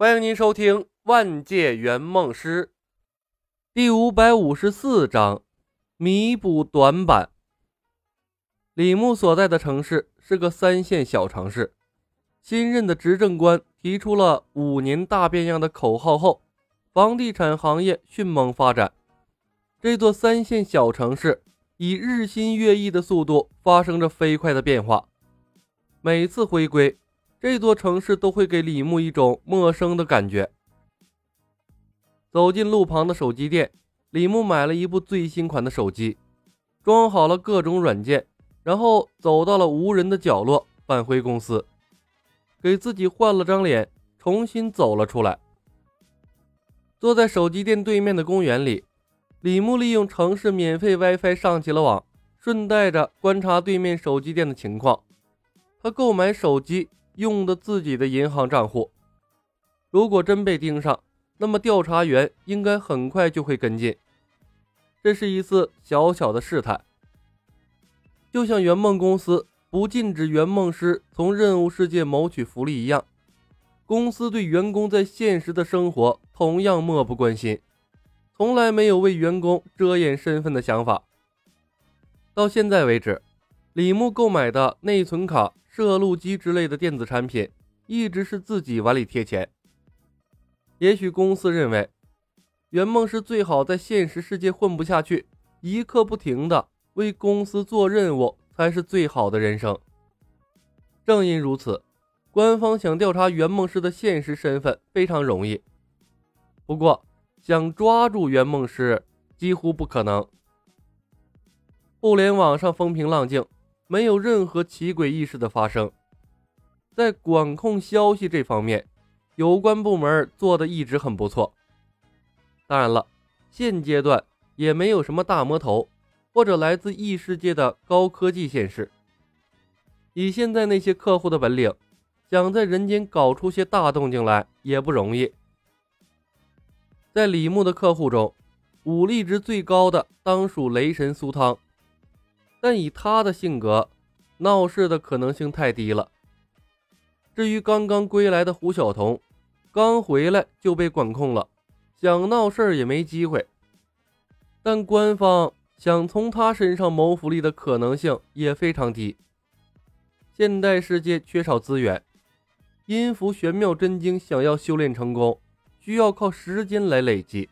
欢迎您收听《万界圆梦师》第五百五十四章：弥补短板。李牧所在的城市是个三线小城市，新任的执政官提出了“五年大变样”的口号后，房地产行业迅猛发展。这座三线小城市以日新月异的速度发生着飞快的变化，每次回归。这座城市都会给李牧一种陌生的感觉。走进路旁的手机店，李牧买了一部最新款的手机，装好了各种软件，然后走到了无人的角落，返回公司，给自己换了张脸，重新走了出来。坐在手机店对面的公园里，李牧利用城市免费 WiFi 上起了网，顺带着观察对面手机店的情况。他购买手机。用的自己的银行账户，如果真被盯上，那么调查员应该很快就会跟进。这是一次小小的试探，就像圆梦公司不禁止圆梦师从任务世界谋取福利一样，公司对员工在现实的生活同样漠不关心，从来没有为员工遮掩身份的想法。到现在为止，李牧购买的内存卡。摄录机之类的电子产品一直是自己碗里贴钱。也许公司认为圆梦师最好在现实世界混不下去，一刻不停的为公司做任务才是最好的人生。正因如此，官方想调查圆梦师的现实身份非常容易，不过想抓住圆梦师几乎不可能。互联网上风平浪静。没有任何奇诡异事的发生，在管控消息这方面，有关部门做的一直很不错。当然了，现阶段也没有什么大魔头或者来自异世界的高科技现世。以现在那些客户的本领，想在人间搞出些大动静来也不容易。在李牧的客户中，武力值最高的当属雷神苏汤。但以他的性格，闹事的可能性太低了。至于刚刚归来的胡晓彤，刚回来就被管控了，想闹事也没机会。但官方想从他身上谋福利的可能性也非常低。现代世界缺少资源，阴符玄妙真经想要修炼成功，需要靠时间来累积。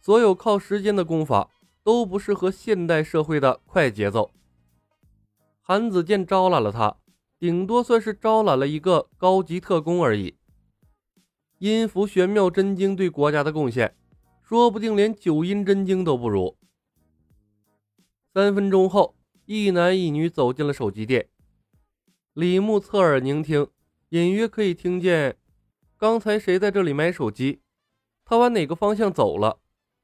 所有靠时间的功法。都不适合现代社会的快节奏。韩子健招揽了他，顶多算是招揽了一个高级特工而已。阴符玄妙真经对国家的贡献，说不定连九阴真经都不如。三分钟后，一男一女走进了手机店。李牧侧耳聆听，隐约可以听见刚才谁在这里买手机，他往哪个方向走了，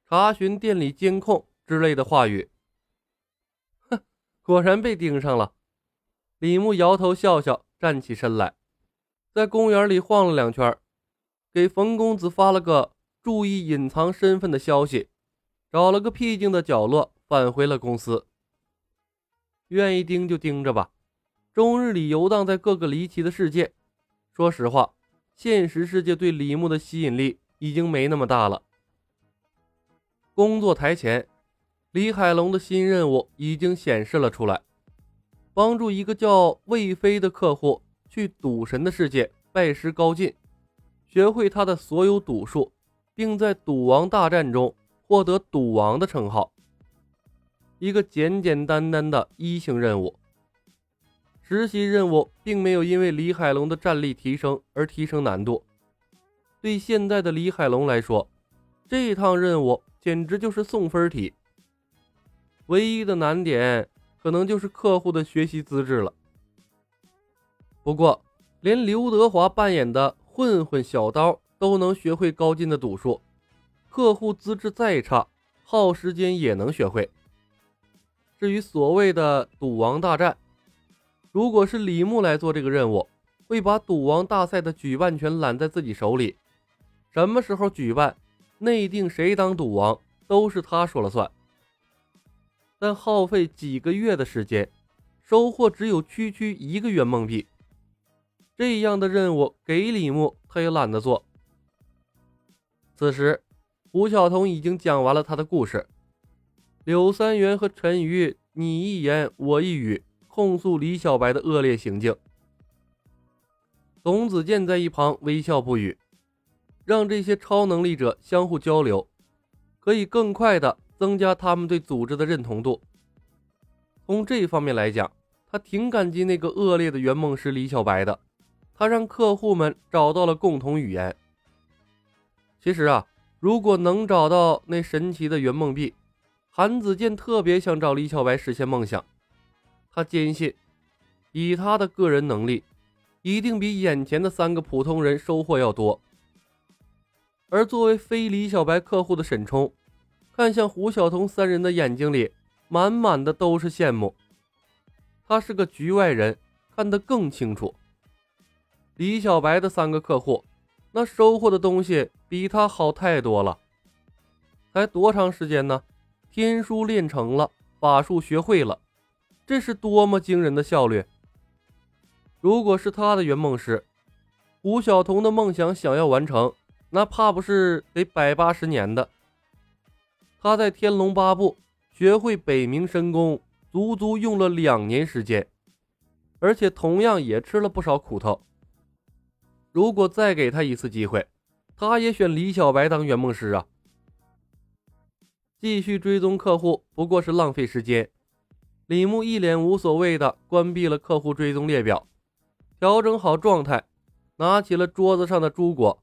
查询店里监控。之类的话语，哼，果然被盯上了。李牧摇头笑笑，站起身来，在公园里晃了两圈，给冯公子发了个注意隐藏身份的消息，找了个僻静的角落返回了公司。愿意盯就盯着吧，终日里游荡在各个离奇的世界。说实话，现实世界对李牧的吸引力已经没那么大了。工作台前。李海龙的新任务已经显示了出来，帮助一个叫魏飞的客户去赌神的世界拜师高进，学会他的所有赌术，并在赌王大战中获得赌王的称号。一个简简单单的一星任务。实习任务并没有因为李海龙的战力提升而提升难度。对现在的李海龙来说，这趟任务简直就是送分题。唯一的难点可能就是客户的学习资质了。不过，连刘德华扮演的混混小刀都能学会高进的赌术，客户资质再差，耗时间也能学会。至于所谓的赌王大战，如果是李牧来做这个任务，会把赌王大赛的举办权揽在自己手里，什么时候举办，内定谁当赌王，都是他说了算。但耗费几个月的时间，收获只有区区一个圆梦币，这样的任务给李牧他也懒得做，此时，胡晓彤已经讲完了他的故事。柳三元和陈瑜你一言我一语，控诉李小白的恶劣行径。董子健在一旁微笑不语，让这些超能力者相互交流，可以更快的增加他们对组织的认同度。从这方面来讲，他挺感激那个恶劣的圆梦师李小白的，他让客户们找到了共同语言。其实啊，如果能找到那神奇的圆梦币，韩子健特别想找李小白实现梦想。他坚信，以他的个人能力，一定比眼前的三个普通人收获要多。而作为非李小白客户的沈冲，看向胡晓彤三人的眼睛里，满满的都是羡慕。他是个局外人，看得更清楚。李小白的三个客户。那收获的东西比他好太多了。才多长时间呢？天书练成了，法术学会了，这是多么惊人的效率！如果是他的圆梦师，胡晓彤的梦想想要完成，那怕不是得百八十年的。他在天龙八部学会北冥神功，足足用了两年时间，而且同样也吃了不少苦头。如果再给他一次机会，他也选李小白当圆梦师啊！继续追踪客户不过是浪费时间。李牧一脸无所谓的关闭了客户追踪列表，调整好状态，拿起了桌子上的朱果，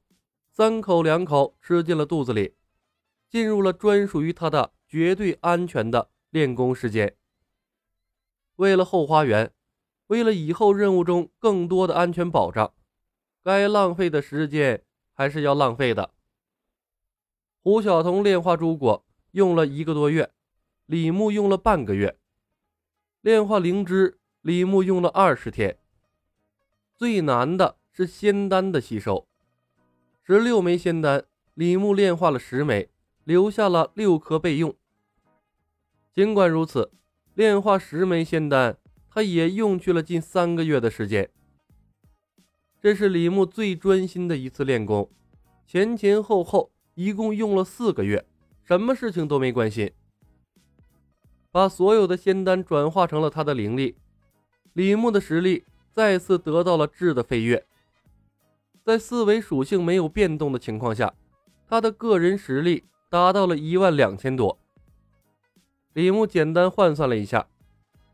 三口两口吃进了肚子里，进入了专属于他的绝对安全的练功时间。为了后花园，为了以后任务中更多的安全保障。该浪费的时间还是要浪费的。胡晓彤炼化朱果用了一个多月，李牧用了半个月；炼化灵芝，李牧用了二十天。最难的是仙丹的吸收，十六枚仙丹，李牧炼化了十枚，留下了六颗备用。尽管如此，炼化十枚仙丹，他也用去了近三个月的时间。这是李牧最专心的一次练功，前前后后一共用了四个月，什么事情都没关心，把所有的仙丹转化成了他的灵力，李牧的实力再次得到了质的飞跃。在四维属性没有变动的情况下，他的个人实力达到了一万两千多。李牧简单换算了一下，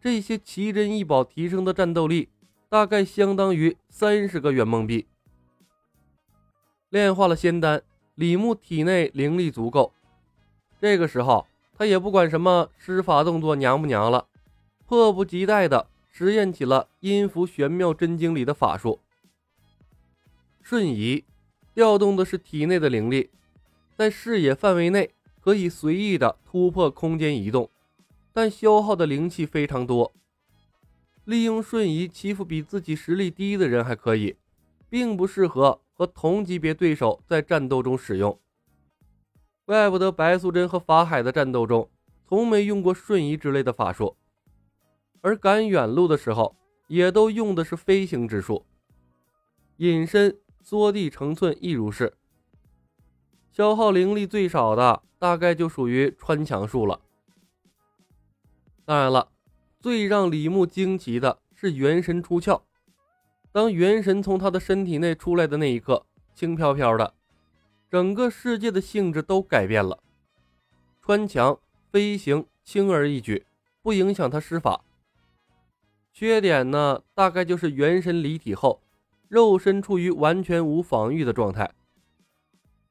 这些奇珍异宝提升的战斗力。大概相当于三十个圆梦币。炼化了仙丹，李牧体内灵力足够。这个时候，他也不管什么施法动作娘不娘了，迫不及待地实验起了阴符玄妙真经里的法术。瞬移，调动的是体内的灵力，在视野范围内可以随意的突破空间移动，但消耗的灵气非常多。利用瞬移欺负比自己实力低的人还可以，并不适合和同级别对手在战斗中使用。怪不得白素贞和法海的战斗中从没用过瞬移之类的法术，而赶远路的时候也都用的是飞行之术。隐身、缩地成寸亦如是。消耗灵力最少的大概就属于穿墙术了。当然了。最让李牧惊奇的是元神出窍，当元神从他的身体内出来的那一刻，轻飘飘的，整个世界的性质都改变了。穿墙飞行轻而易举，不影响他施法。缺点呢，大概就是元神离体后，肉身处于完全无防御的状态，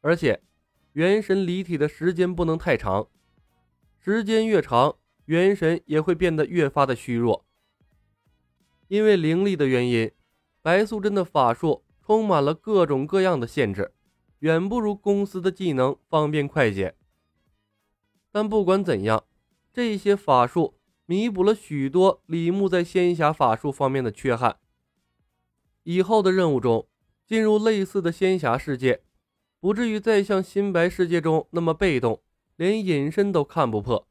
而且元神离体的时间不能太长，时间越长。元神也会变得越发的虚弱，因为灵力的原因，白素贞的法术充满了各种各样的限制，远不如公司的技能方便快捷。但不管怎样，这些法术弥补了许多李牧在仙侠法术方面的缺憾。以后的任务中，进入类似的仙侠世界，不至于再像新白世界中那么被动，连隐身都看不破。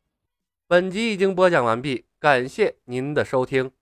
本集已经播讲完毕，感谢您的收听。